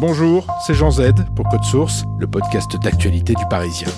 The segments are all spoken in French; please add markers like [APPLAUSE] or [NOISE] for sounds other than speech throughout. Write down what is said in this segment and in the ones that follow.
Bonjour, c'est Jean Z pour Code Source, le podcast d'actualité du Parisien.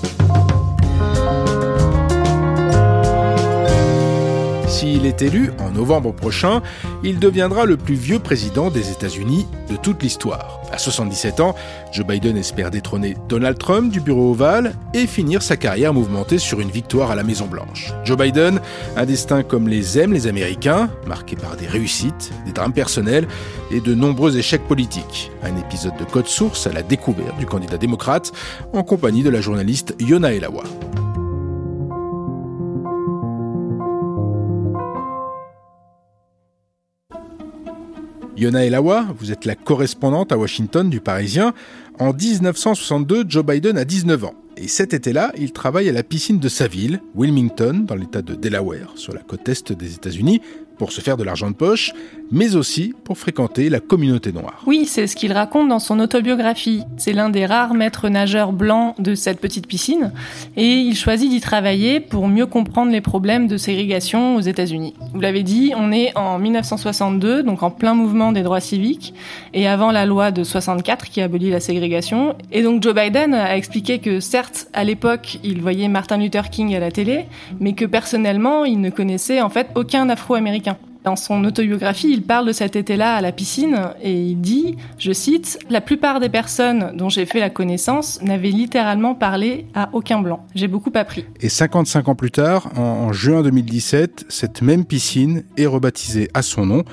S'il est élu en novembre prochain, il deviendra le plus vieux président des États-Unis de toute l'histoire. À 77 ans, Joe Biden espère détrôner Donald Trump du bureau ovale et finir sa carrière mouvementée sur une victoire à la Maison-Blanche. Joe Biden, un destin comme les aiment les Américains, marqué par des réussites, des drames personnels et de nombreux échecs politiques. Un épisode de Code Source à la découverte du candidat démocrate en compagnie de la journaliste Yona Elawa. Yona Elawa, vous êtes la correspondante à Washington du Parisien. En 1962, Joe Biden a 19 ans. Et cet été-là, il travaille à la piscine de sa ville, Wilmington, dans l'état de Delaware, sur la côte est des États-Unis, pour se faire de l'argent de poche, mais aussi pour fréquenter la communauté noire. Oui, c'est ce qu'il raconte dans son autobiographie. C'est l'un des rares maîtres nageurs blancs de cette petite piscine, et il choisit d'y travailler pour mieux comprendre les problèmes de ségrégation aux États-Unis. Vous l'avez dit, on est en 1962, donc en plein mouvement des droits civiques, et avant la loi de 64 qui abolit la ségrégation. Et donc Joe Biden a expliqué que certes, à l'époque, il voyait Martin Luther King à la télé, mais que personnellement, il ne connaissait en fait aucun Afro-Américain. Dans son autobiographie, il parle de cet été-là à la piscine et il dit, je cite, La plupart des personnes dont j'ai fait la connaissance n'avaient littéralement parlé à aucun blanc. J'ai beaucoup appris. Et 55 ans plus tard, en, juin 2017, cette même piscine est rebaptisée à son nom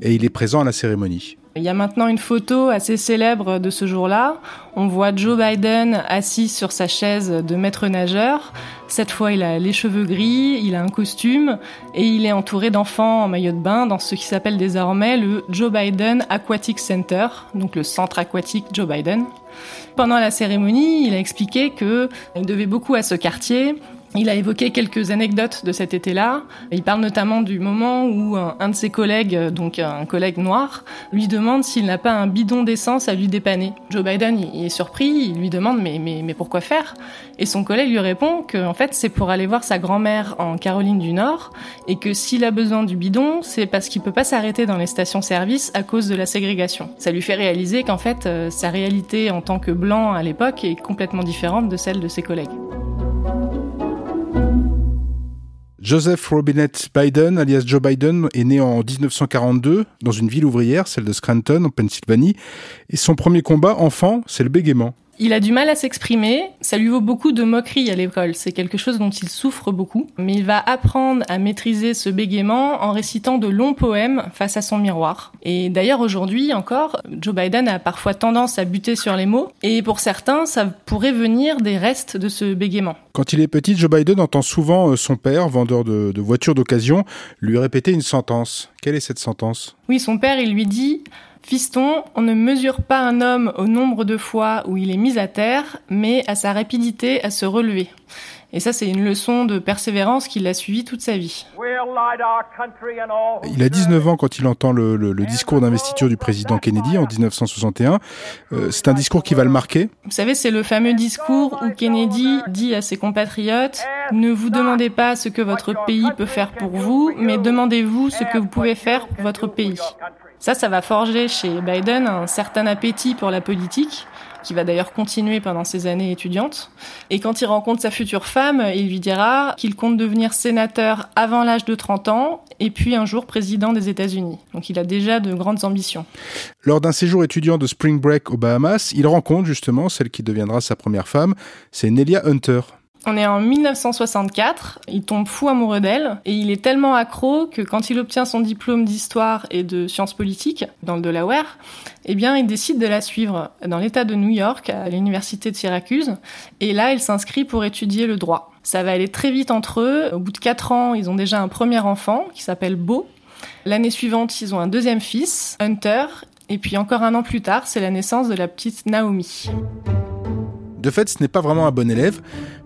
et il est présent à la cérémonie. Il y a maintenant une photo assez célèbre de ce jour-là. On voit Joe Biden assis sur sa chaise de maître nageur. Cette fois, il a les cheveux gris, il a un costume et il est entouré d'enfants en maillot de bain dans ce qui s'appelle désormais le Joe Biden Aquatic Center, donc le centre aquatique Joe Biden. Pendant la cérémonie, il a expliqué qu'il devait beaucoup à ce quartier, il a évoqué quelques anecdotes de cet été-là. Il parle notamment du moment où un, de ses collègues, donc un collègue noir, lui demande s'il n'a pas un bidon d'essence à lui dépanner. Joe Biden est surpris, il lui demande mais, mais, mais pourquoi faire? Et son collègue lui répond qu'en fait c'est pour aller voir sa grand-mère en Caroline du Nord et que s'il a besoin du bidon, c'est parce qu'il peut pas s'arrêter dans les stations-service à cause de la ségrégation. Ça lui fait réaliser qu'en fait euh, sa réalité en tant que blanc à l'époque est complètement différente de celle de ses collègues. Joseph Robinette Biden, alias Joe Biden, est né en 1942 dans une ville ouvrière, celle de Scranton, en Pennsylvanie. Et son premier combat, enfant, c'est le bégaiement. Il a du mal à s'exprimer, ça lui vaut beaucoup de moqueries à l'école, c'est quelque chose dont il souffre beaucoup, mais il va apprendre à maîtriser ce bégaiement en récitant de longs poèmes face à son miroir. Et d'ailleurs aujourd'hui encore, Joe Biden a parfois tendance à buter sur les mots, et pour certains, ça pourrait venir des restes de ce bégaiement. Quand il est petit, Joe Biden entend souvent euh, son père, vendeur de, de voitures d'occasion, lui répéter une sentence. Quelle est cette sentence? Oui, son père, il lui dit Fiston, on ne mesure pas un homme au nombre de fois où il est mis à terre, mais à sa rapidité à se relever. Et ça, c'est une leçon de persévérance qui l'a suivi toute sa vie. Il a 19 ans quand il entend le, discours d'investiture du président Kennedy en 1961. Euh, c'est un discours qui va le marquer. Vous savez, c'est le fameux discours où Kennedy dit à ses compatriotes Ne vous demandez pas ce que votre pays peut faire pour vous, mais demandez-vous ce que vous pouvez faire pour votre pays. Ça, ça va forger chez Biden un certain appétit pour la politique, qui va d'ailleurs continuer pendant ses années étudiantes. Et quand il rencontre sa future femme, il lui dira qu'il compte devenir sénateur avant l'âge de 30 ans et puis un jour président des États-Unis. Donc il a déjà de grandes ambitions. Lors d'un séjour étudiant de Spring Break aux Bahamas, il rencontre justement celle qui deviendra sa première femme, c'est Nelia Hunter. On est en 1964, il tombe fou amoureux d'elle et il est tellement accro que quand il obtient son diplôme d'histoire et de sciences politiques dans le Delaware, eh bien il décide de la suivre dans l'État de New York à l'université de Syracuse et là il s'inscrit pour étudier le droit. Ça va aller très vite entre eux. Au bout de quatre ans, ils ont déjà un premier enfant qui s'appelle Beau. L'année suivante, ils ont un deuxième fils, Hunter, et puis encore un an plus tard, c'est la naissance de la petite Naomi. De fait, ce n'est pas vraiment un bon élève,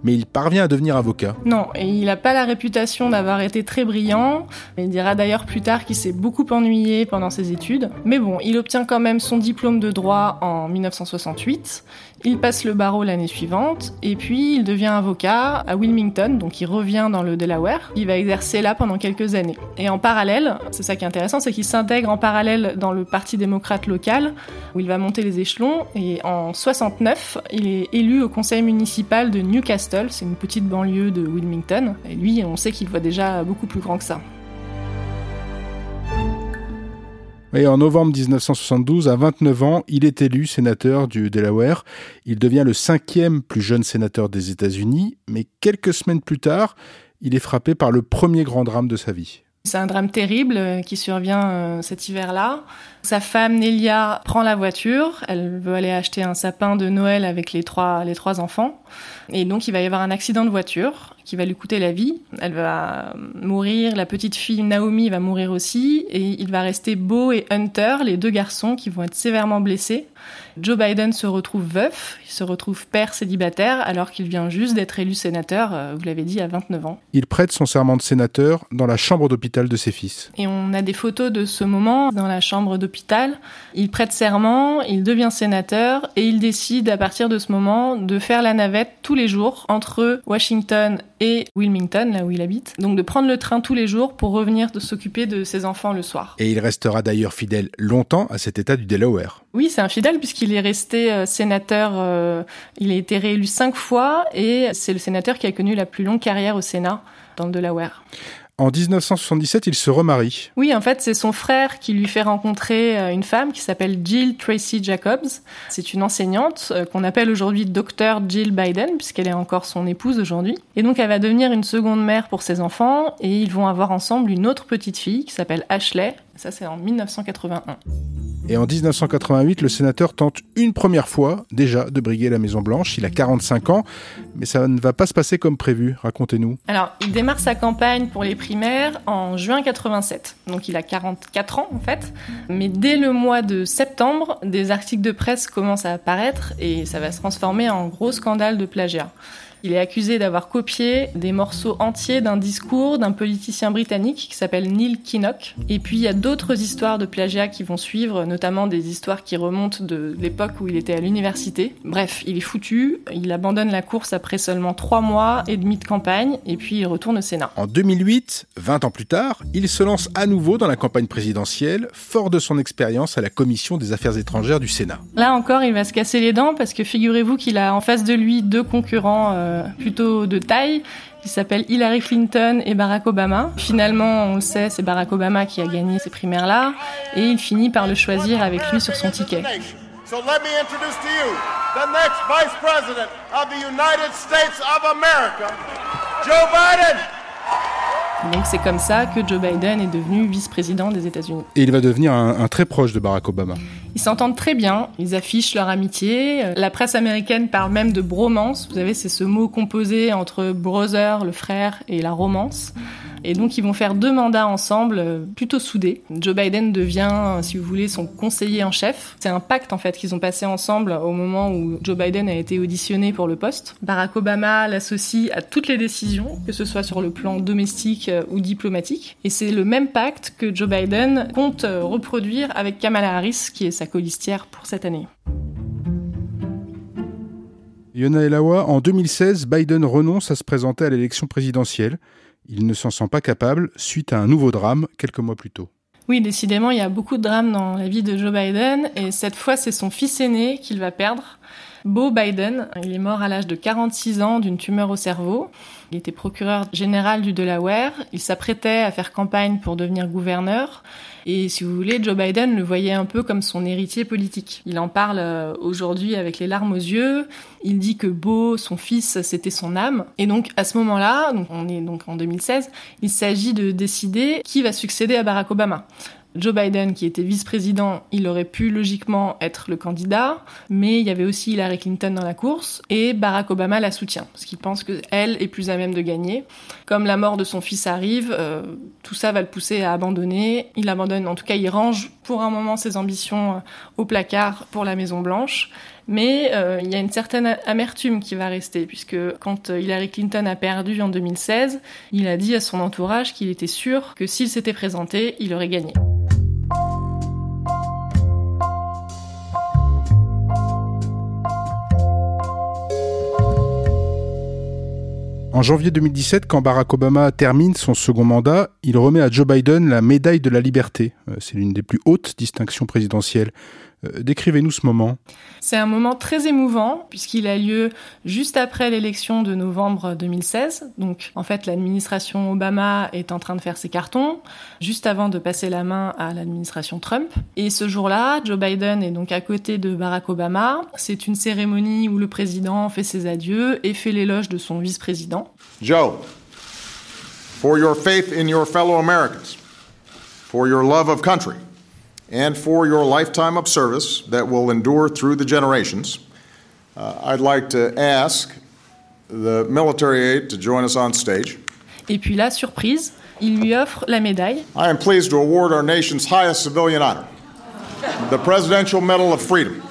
mais il parvient à devenir avocat. Non, il n'a pas la réputation d'avoir été très brillant. Il dira d'ailleurs plus tard qu'il s'est beaucoup ennuyé pendant ses études. Mais bon, il obtient quand même son diplôme de droit en 1968. Il passe le barreau l'année suivante et puis il devient avocat à Wilmington, donc il revient dans le Delaware. Il va exercer là pendant quelques années. Et en parallèle, c'est ça qui est intéressant, c'est qu'il s'intègre en parallèle dans le Parti démocrate local où il va monter les échelons et en 69, il est élu au conseil municipal de Newcastle, c'est une petite banlieue de Wilmington. Et lui, on sait qu'il voit déjà beaucoup plus grand que ça. Et en novembre 1972, à 29 ans, il est élu sénateur du Delaware. Il devient le cinquième plus jeune sénateur des États-Unis, mais quelques semaines plus tard, il est frappé par le premier grand drame de sa vie. C'est un drame terrible euh, qui survient euh, cet hiver-là. Sa femme Nelia prend la voiture, elle veut aller acheter un sapin de Noël avec les trois, les trois enfants. Et donc il va y avoir un accident de voiture qui va lui coûter la vie. Elle va mourir, la petite fille Naomi va mourir aussi, et il va rester Beau et Hunter, les deux garçons qui vont être sévèrement blessés. Joe Biden se retrouve veuf, il se retrouve père célibataire alors qu'il vient juste d'être élu sénateur, euh, vous l'avez dit, à 29 ans. Il prête son serment de sénateur dans la chambre d'hôpital de ses fils. Et on a des photos de ce moment dans la chambre d'hôpital. Il prête serment, il devient sénateur et il décide à partir de ce moment de faire la navette tous les jours entre Washington et Wilmington, là où il habite. Donc de prendre le train tous les jours pour revenir de s'occuper de ses enfants le soir. Et il restera d'ailleurs fidèle longtemps à cet état du Delaware. Oui, c'est un fidèle puisqu'il est resté euh, sénateur, euh, il a été réélu cinq fois et c'est le sénateur qui a connu la plus longue carrière au Sénat dans le Delaware. En 1977, il se remarie. Oui, en fait, c'est son frère qui lui fait rencontrer euh, une femme qui s'appelle Jill Tracy Jacobs. C'est une enseignante euh, qu'on appelle aujourd'hui Dr Jill Biden, puisqu'elle est encore son épouse aujourd'hui. Et donc, elle va devenir une seconde mère pour ses enfants, et ils vont avoir ensemble une autre petite fille qui s'appelle Ashley. Ça, c'est en 1981. Et en 1988, le sénateur tente une première fois déjà de briguer la Maison Blanche. Il a 45 ans, mais ça ne va pas se passer comme prévu. Racontez-nous. Alors, il démarre sa campagne pour les primaires en juin 87. Donc, il a 44 ans en fait. Mais dès le mois de septembre, des articles de presse commencent à apparaître et ça va se transformer en gros scandale de plagiat. Il est accusé d'avoir copié des morceaux entiers d'un discours d'un politicien britannique qui s'appelle Neil Kinnock. Et puis il y a d'autres histoires de plagiat qui vont suivre, notamment des histoires qui remontent de l'époque où il était à l'université. Bref, il est foutu, il abandonne la course après seulement trois mois et demi de campagne, et puis il retourne au Sénat. En 2008, 20 ans plus tard, il se lance à nouveau dans la campagne présidentielle, fort de son expérience à la Commission des Affaires étrangères du Sénat. Là encore, il va se casser les dents parce que figurez-vous qu'il a en face de lui deux concurrents. Euh, euh, plutôt de taille qui s'appelle Hillary Clinton et Barack Obama. Finalement, on le sait, c'est Barack Obama qui a gagné ces primaires-là et il finit par le choisir avec lui sur son ticket. So let me introduce to you the next Vice President of the United States of America, Joe Biden. Donc c'est comme ça que Joe Biden est devenu vice-président des États-Unis. Et il va devenir un, très proche de Barack Obama. Ils s'entendent très bien, ils affichent leur amitié. La presse américaine parle même de bromance. Vous savez, c'est ce mot composé entre brother, le frère, et la romance. Et donc ils vont faire deux mandats ensemble, euh, plutôt soudés. Joe Biden devient, si vous voulez, son conseiller en chef. C'est un pacte en fait qu'ils ont passé ensemble au moment où Joe Biden a été auditionné pour le poste. Barack Obama l'associe à toutes les décisions, que ce soit sur le plan domestique euh, ou diplomatique. Et c'est le même pacte que Joe Biden compte euh, reproduire avec Kamala Harris, qui est sa colistière pour cette année. Yona Elawa, en 2016, Biden renonce à se présenter à l'élection présidentielle. Il ne s'en sent pas capable suite à un nouveau drame quelques mois plus tôt. Oui, décidément, il y a beaucoup de drames dans la vie de Joe Biden et cette fois, c'est son fils aîné qu'il va perdre. Beau Biden, il est mort à l'âge de 46 ans d'une tumeur au cerveau. Il était procureur général du Delaware. Il s'apprêtait à faire campagne pour devenir gouverneur. Et si vous voulez, Joe Biden le voyait un peu comme son héritier politique. Il en parle euh, aujourd'hui avec les larmes aux yeux. Il dit que Beau, son fils, c'était son âme. Et donc, à ce moment-là, on est donc en 2016, il s'agit de décider qui va succéder à Barack Obama. Joe Biden, qui était vice-président, il aurait pu logiquement être le candidat, mais il y avait aussi Hillary Clinton dans la course, et Barack Obama la soutient, parce qu'il pense qu'elle est plus à même de gagner. Comme la mort de son fils arrive, euh, tout ça va le pousser à abandonner. Il abandonne, en tout cas, il range pour un moment ses ambitions euh, au placard pour la Maison Blanche, Mais euh, il y a une certaine amertume qui va rester, puisque quand Hillary Clinton a perdu en 2016, il a dit à son entourage qu'il était sûr que s'il s'était présenté, il aurait gagné. En janvier 2017, quand Barack Obama termine son second mandat, il remet à Joe Biden la médaille de la liberté. Euh, c'est l'une des plus hautes distinctions présidentielles. Euh, décrivez-nous ce moment. C'est un moment très émouvant puisqu'il a lieu juste après l'élection de novembre 2016. Donc en fait l'administration Obama est en train de faire ses cartons juste avant de passer la main à l'administration Trump. Et ce jour-là, Joe Biden est donc à côté de Barack Obama. C'est une cérémonie où le président fait ses adieux et fait l'éloge de son vice-président. Joe, for your faith in your fellow Americans, for your love of country and for your lifetime of service that will endure through the generations, uh, I'd like to ask the military aide to join us on stage. Et puis là, surprise, il lui offre la médaille. I am pleased to award our nation's highest civilian honor, the Presidential Medal of Freedom.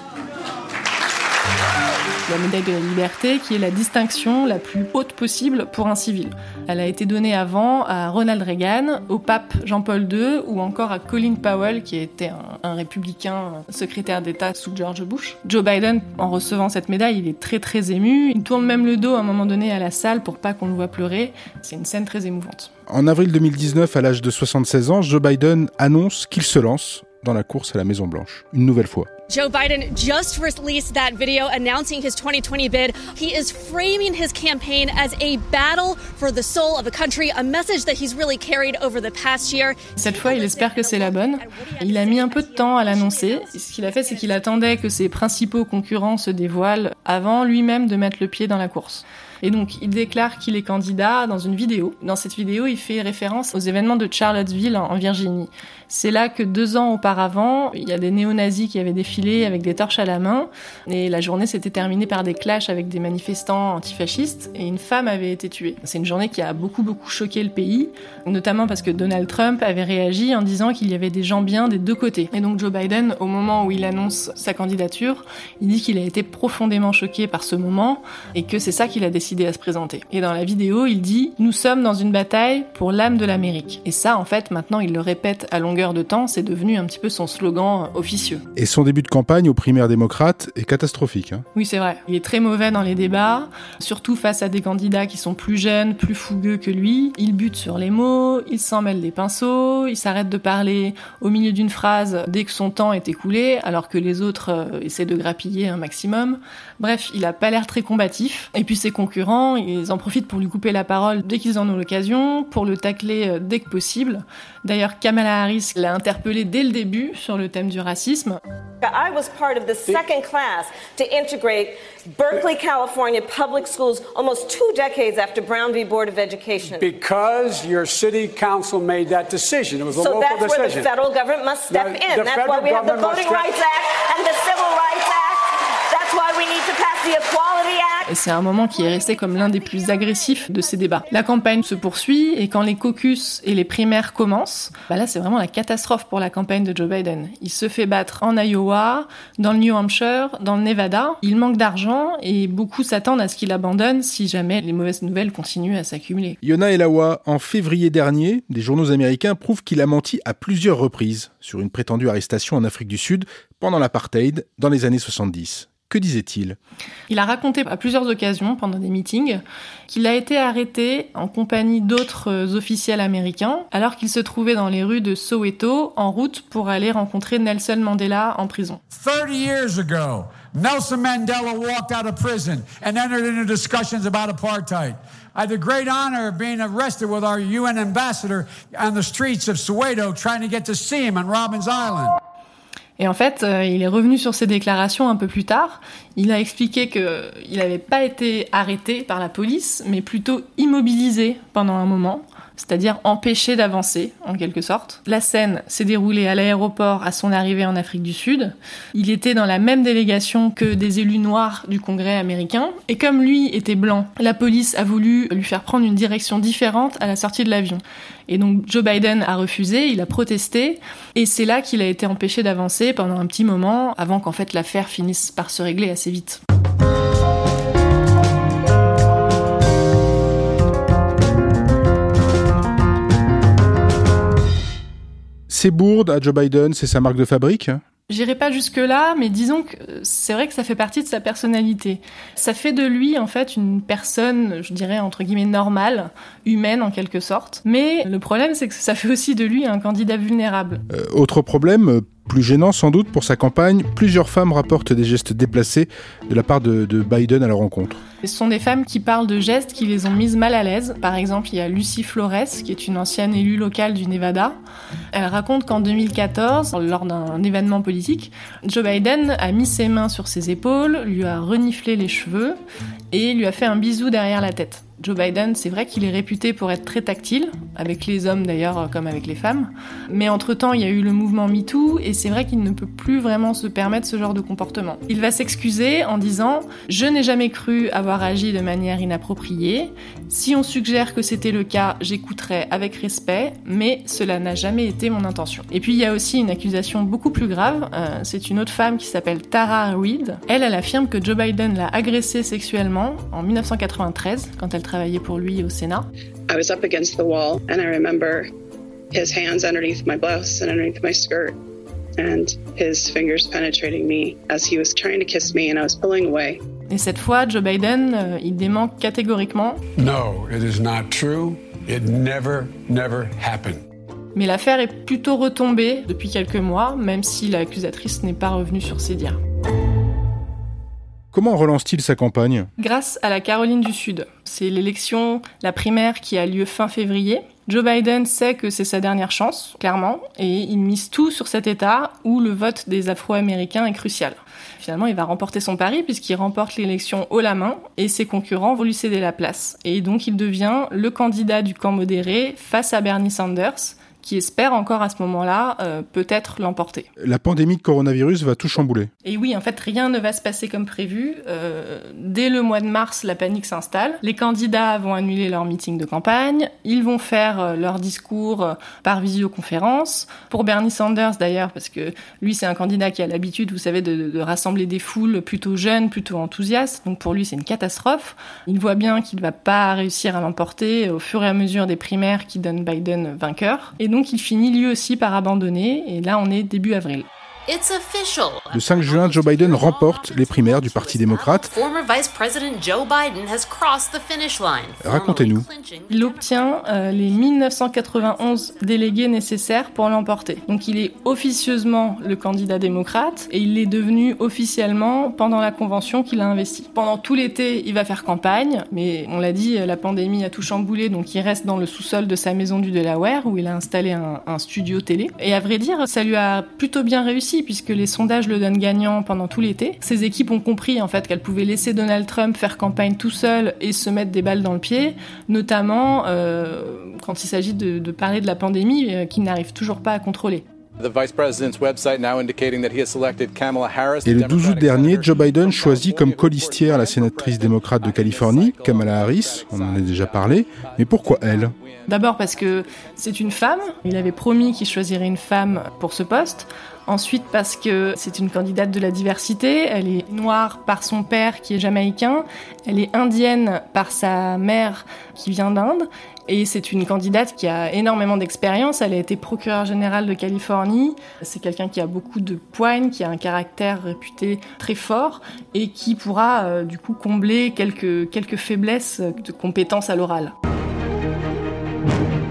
La médaille de la liberté, qui est la distinction la plus haute possible pour un civil. Elle a été donnée avant à Ronald Reagan, au pape Jean-Paul II ou encore à Colin Powell, qui était un, républicain secrétaire d'État sous George Bush. Joe Biden, en recevant cette médaille, il est très très ému. Il tourne même le dos à un moment donné à la salle pour pas qu'on le voit pleurer. C'est une scène très émouvante. En avril 2019, à l'âge de 76 ans, Joe Biden annonce qu'il se lance dans la course à la Maison Blanche, une nouvelle fois. Joe Biden just released that video announcing his 2020 bid. He is framing his campaign as a battle for the soul of the country, a message that he's really carried over the past year. Cette fois, il espère que c'est la bonne. Il a mis un peu de temps à l'annoncer. Ce qu'il a fait, c'est qu'il attendait que ses principaux concurrents se dévoilent avant lui-même de mettre le pied dans la course. Et donc, il déclare qu'il est candidat dans une vidéo. Dans cette vidéo, il fait référence aux événements de Charlottesville en Virginie. C'est là que deux ans auparavant, il y a des néo-nazis qui avaient défilé avec des torches à la main. Et la journée s'était terminée par des clashs avec des manifestants antifascistes. Et une femme avait été tuée. C'est une journée qui a beaucoup, beaucoup choqué le pays. Notamment parce que Donald Trump avait réagi en disant qu'il y avait des gens bien des deux côtés. Et donc Joe Biden, au moment où il annonce sa candidature, il dit qu'il a été profondément choqué par ce moment et que c'est ça qu'il a décidé à se présenter. Et dans la vidéo, il dit Nous sommes dans une bataille pour l'âme de l'Amérique. Et ça, en fait, maintenant, il le répète à longueur de temps, c'est devenu un petit peu son slogan officieux. Et son début de campagne aux primaires démocrates est catastrophique. Hein. oui, c'est vrai. Il est très mauvais dans les débats, surtout face à des candidats qui sont plus jeunes, plus fougueux que lui. Il bute sur les mots, il s'en mêle des pinceaux, il s'arrête de parler au milieu d'une phrase dès que son temps est écoulé, alors que les autres euh, essaient de grappiller un maximum. Bref, il a pas l'air très combatif. Et puis ses concurrents, ils en profitent pour lui couper la parole dès qu'ils en ont l'occasion, pour le tacler euh, dès que possible. D'ailleurs, Kamala Harris l'a interpellé dès le début sur le thème du racisme. I was part of the second class to integrate Berkeley, California public schools almost two decades after Brown v. Board of Education. Because your city council made that decision. It was a so local that's decision. where the federal government must step No, in. the That's why we have the Voting Rights Act and the Civil Rights Act. That's why we need to pass the c'est un moment qui est resté comme l'un des plus agressifs de ces débats. La campagne se poursuit et quand les caucus et les primaires commencent, bah là c'est vraiment la catastrophe pour la campagne de Joe Biden. Il se fait battre en Iowa, dans le New Hampshire, dans le Nevada. Il manque d'argent et beaucoup s'attendent à ce qu'il abandonne si jamais les mauvaises nouvelles continuent à s'accumuler. Yona Elawa, en février dernier, des journaux américains prouvent qu'il a menti à plusieurs reprises sur une prétendue arrestation en Afrique du Sud pendant l'apartheid dans les années 70. Que disait-il? Il a raconté à plusieurs occasions pendant des meetings qu'il a été arrêté en compagnie d'autres officiels américains alors qu'il se trouvait dans les rues de Soweto en route pour aller rencontrer Nelson Mandela en prison. 30 years ago, Nelson Mandela walked out of prison and entered into discussions about apartheid. I had the great honor of being arrested with our UN ambassador on the streets of Soweto trying to get to see him on Robbins Island. Et en fait, euh, il est revenu sur ses déclarations un peu plus tard. Il a expliqué qu'il n'avait pas été arrêté par la police, mais plutôt immobilisé pendant un moment. C'est-à-dire empêcher d'avancer, en quelque sorte. La scène s'est déroulée à l'aéroport à son arrivée en Afrique du Sud. Il était dans la même délégation que des élus noirs du Congrès américain, et comme lui était blanc, la police a voulu lui faire prendre une direction différente à la sortie de l'avion. Et donc Joe Biden a refusé, il a protesté, et c'est là qu'il a été empêché d'avancer pendant un petit moment, avant qu'en fait l'affaire finisse par se régler assez vite. C'est bourde à Joe Biden, c'est sa marque de fabrique J'irai pas jusque-là, mais disons que c'est vrai que ça fait partie de sa personnalité. Ça fait de lui, en fait, une personne, je dirais, entre guillemets, normale, humaine en quelque sorte. Mais le problème, c'est que ça fait aussi de lui un candidat vulnérable. Euh, autre problème, plus gênant sans doute pour sa campagne, plusieurs femmes rapportent des gestes déplacés de la part de, Biden à leur rencontre. Ce sont des femmes qui parlent de gestes qui les ont mises mal à l'aise. Par exemple, il y a Lucy Flores, qui est une ancienne élue locale du Nevada. Elle raconte qu'en 2014, lors d'un événement politique, Joe Biden a mis ses mains sur ses épaules, lui a reniflé les cheveux et lui a fait un bisou derrière la tête. Joe Biden, c'est vrai qu'il est réputé pour être très tactile, avec les hommes d'ailleurs comme avec les femmes. Mais entre-temps, il y a eu le mouvement MeToo et c'est vrai qu'il ne peut plus vraiment se permettre ce genre de comportement. Il va s'excuser en disant ⁇ Je n'ai jamais cru avoir agi de manière inappropriée. Si on suggère que c'était le cas, j'écouterai avec respect, mais cela n'a jamais été mon intention. ⁇ Et puis il y a aussi une accusation beaucoup plus grave. Euh, c'est une autre femme qui s'appelle Tara Reid. Elle, elle affirme que Joe Biden l'a agressée sexuellement en 1993 quand elle travaillé pour lui au Sénat. I was up against the wall and I remember his hands underneath my blouse and underneath my skirt and his fingers penetrating me as he was trying to kiss me and I was pulling away. Et cette fois, Joe Biden, euh, il dément catégoriquement. No, it is not true. It never, never happened. Mais l'affaire est plutôt retombée depuis quelques mois, même si l'accusatrice n'est pas revenue sur ses dires. Comment relance-t-il sa campagne Grâce à la Caroline du Sud. C'est l'élection, la primaire qui a lieu fin février. Joe Biden sait que c'est sa dernière chance, clairement, et il mise tout sur cet État où le vote des Afro-Américains est crucial. Finalement, il va remporter son pari puisqu'il remporte l'élection haut la main et ses concurrents vont lui céder la place. Et donc il devient le candidat du camp modéré face à Bernie Sanders, qui espère encore à ce moment-là euh, peut-être l'emporter. La pandémie de coronavirus va tout chambouler. Et oui, en fait, rien ne va se passer comme prévu. Euh, dès le mois de mars, la panique s'installe. Les candidats vont annuler leur meeting de campagne. Ils vont faire euh, leur discours par visioconférence. Pour Bernie Sanders, d'ailleurs, parce que lui, c'est un candidat qui a l'habitude, vous savez, de, de, rassembler des foules plutôt jeunes, plutôt enthousiastes. Donc pour lui, c'est une catastrophe. Il voit bien qu'il ne va pas réussir à l'emporter au fur et à mesure des primaires qui donnent Biden vainqueur. Et donc, il finit lui aussi par abandonner, et là on est début avril. Le 5 juin, Joe Biden remporte les primaires du Parti démocrate. Racontez-nous. Il obtient euh, les 1991 délégués nécessaires pour l'emporter. Donc il est officieusement le candidat démocrate et il l'est devenu officiellement pendant la convention qu'il a investie. Pendant tout l'été, il va faire campagne, mais on l'a dit, la pandémie a tout chamboulé, donc il reste dans le sous-sol de sa maison du Delaware où il a installé un, un studio télé. Et à vrai dire, ça lui a plutôt bien réussi puisque les sondages le donnent gagnant pendant tout l'été. Ces équipes ont compris en fait qu'elles pouvaient laisser Donald Trump faire campagne tout seul et se mettre des balles dans le pied, notamment euh, quand il s'agit de, de, parler de la pandémie euh, qu'il n'arrive toujours pas à contrôler. Et le 12 août dernier, Joe Biden choisit comme colistière la sénatrice démocrate de Californie, Kamala Harris. On en a déjà parlé. Mais pourquoi elle? D'abord parce que c'est une femme. Il avait promis qu'il choisirait une femme pour ce poste. Ensuite parce que c'est une candidate de la diversité, elle est noire par son père qui est jamaïcain, elle est indienne par sa mère qui vient d'Inde, et c'est une candidate qui a énormément d'expérience, elle a été procureure générale de Californie, c'est quelqu'un qui a beaucoup de poigne, qui a un caractère réputé très fort, et qui pourra euh, du coup combler quelques, quelques faiblesses de compétences à l'oral.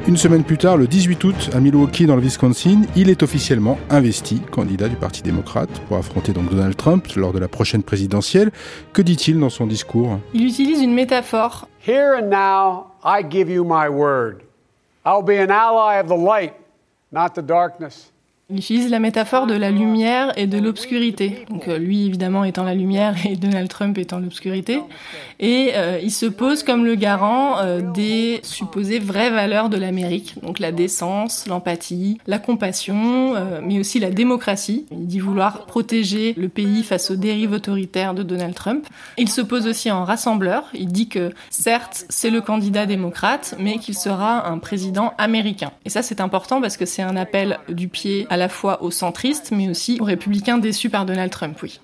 Une semaine plus tard, le 18 août, à Milwaukee, dans le Wisconsin, il est officiellement investi candidat du Parti démocrate pour affronter donc Donald Trump lors de la prochaine présidentielle. Que dit-il dans son discours? Il utilise une métaphore. Here and now, I give you my word. I'll be an ally of the light, not the darkness. Il utilise la métaphore de la lumière et de l'obscurité. Donc euh, lui évidemment étant la lumière [LAUGHS] et Donald Trump étant l'obscurité. Et euh, il se pose comme le garant euh, des supposées vraies valeurs de l'Amérique. Donc la décence, l'empathie, la compassion, mais aussi la démocratie. Il dit vouloir protéger le pays face aux dérives autoritaires de Donald Trump. Il se pose aussi en rassembleur. Il dit que certes c'est le candidat démocrate, mais qu'il sera un président américain. Et ça c'est important parce que c'est un appel du pied à la fois aux centristes, mais aussi aux républicains déçus par Donald Trump, oui.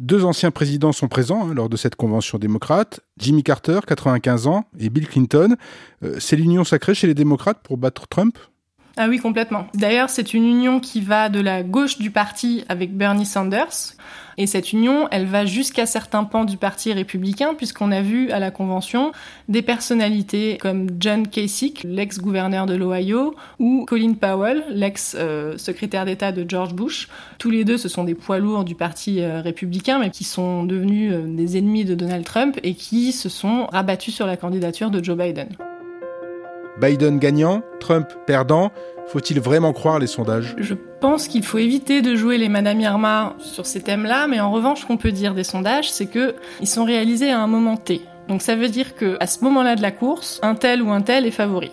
Deux anciens présidents sont présents hein, lors de cette convention démocrate, Jimmy Carter, 95 ans, et Bill Clinton. Euh, c'est l'union sacrée chez les démocrates pour battre Trump? Ah oui, complètement. D'ailleurs, c'est une union qui va de la gauche du parti avec Bernie Sanders. Et cette union, elle va jusqu'à certains pans du parti républicain, puisqu'on a vu à la convention des personnalités comme John Kasich, l'ex-gouverneur de l'Ohio, ou Colin Powell, l'ex-secrétaire d'État de George Bush. Tous les deux, ce sont des poids lourds du parti euh, républicain, mais qui sont devenus euh, des ennemis de Donald Trump et qui se sont rabattus sur la candidature de Joe Biden. Biden gagnant, Trump perdant. Faut-il vraiment croire les sondages? Je pense qu'il faut éviter de jouer les Madame Irma sur ces thèmes-là, mais en revanche, ce qu'on peut dire des sondages, c'est que ils sont réalisés à un moment T. Donc ça veut dire que à ce moment-là de la course, un tel ou un tel est favori.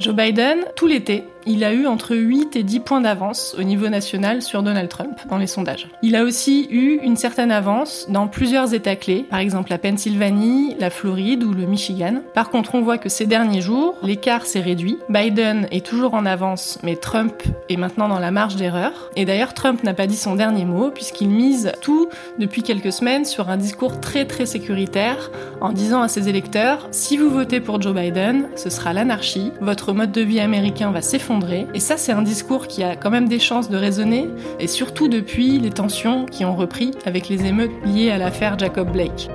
Joe Biden, tout l'été, il a eu entre 8 et 10 points d'avance au niveau national sur Donald Trump dans les sondages. Il a aussi eu une certaine avance dans plusieurs États clés, par exemple la Pennsylvanie, la Floride ou le Michigan. Par contre, on voit que ces derniers jours, l'écart s'est réduit. Biden est toujours en avance, mais Trump est maintenant dans la marge d'erreur. Et d'ailleurs, Trump n'a pas dit son dernier mot puisqu'il mise tout depuis quelques semaines sur un discours très très sécuritaire en disant à ses électeurs, si vous votez pour Joe Biden, ce sera l'anarchie, votre mode de vie américain va s'effondrer. Et ça, c'est un discours qui a quand même des chances de résonner, et surtout depuis les tensions qui ont repris avec les émeutes liées à l'affaire Jacob Blake.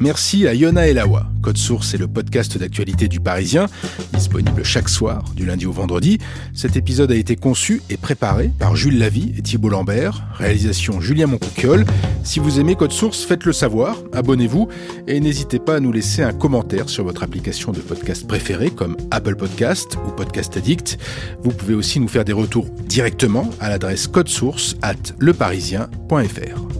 Merci à Yona Elawa. Code Source est le podcast d'actualité du Parisien, disponible chaque soir, du lundi au vendredi. Cet épisode a été conçu et préparé par Jules Lavie et Thibault Lambert. Réalisation Julien Moncouquiole. Si vous aimez Code Source, faites-le savoir, abonnez-vous et n'hésitez pas à nous laisser un commentaire sur votre application de podcast préférée comme Apple Podcast ou Podcast Addict. Vous pouvez aussi nous faire des retours directement à l'adresse codesource at leparisien.fr.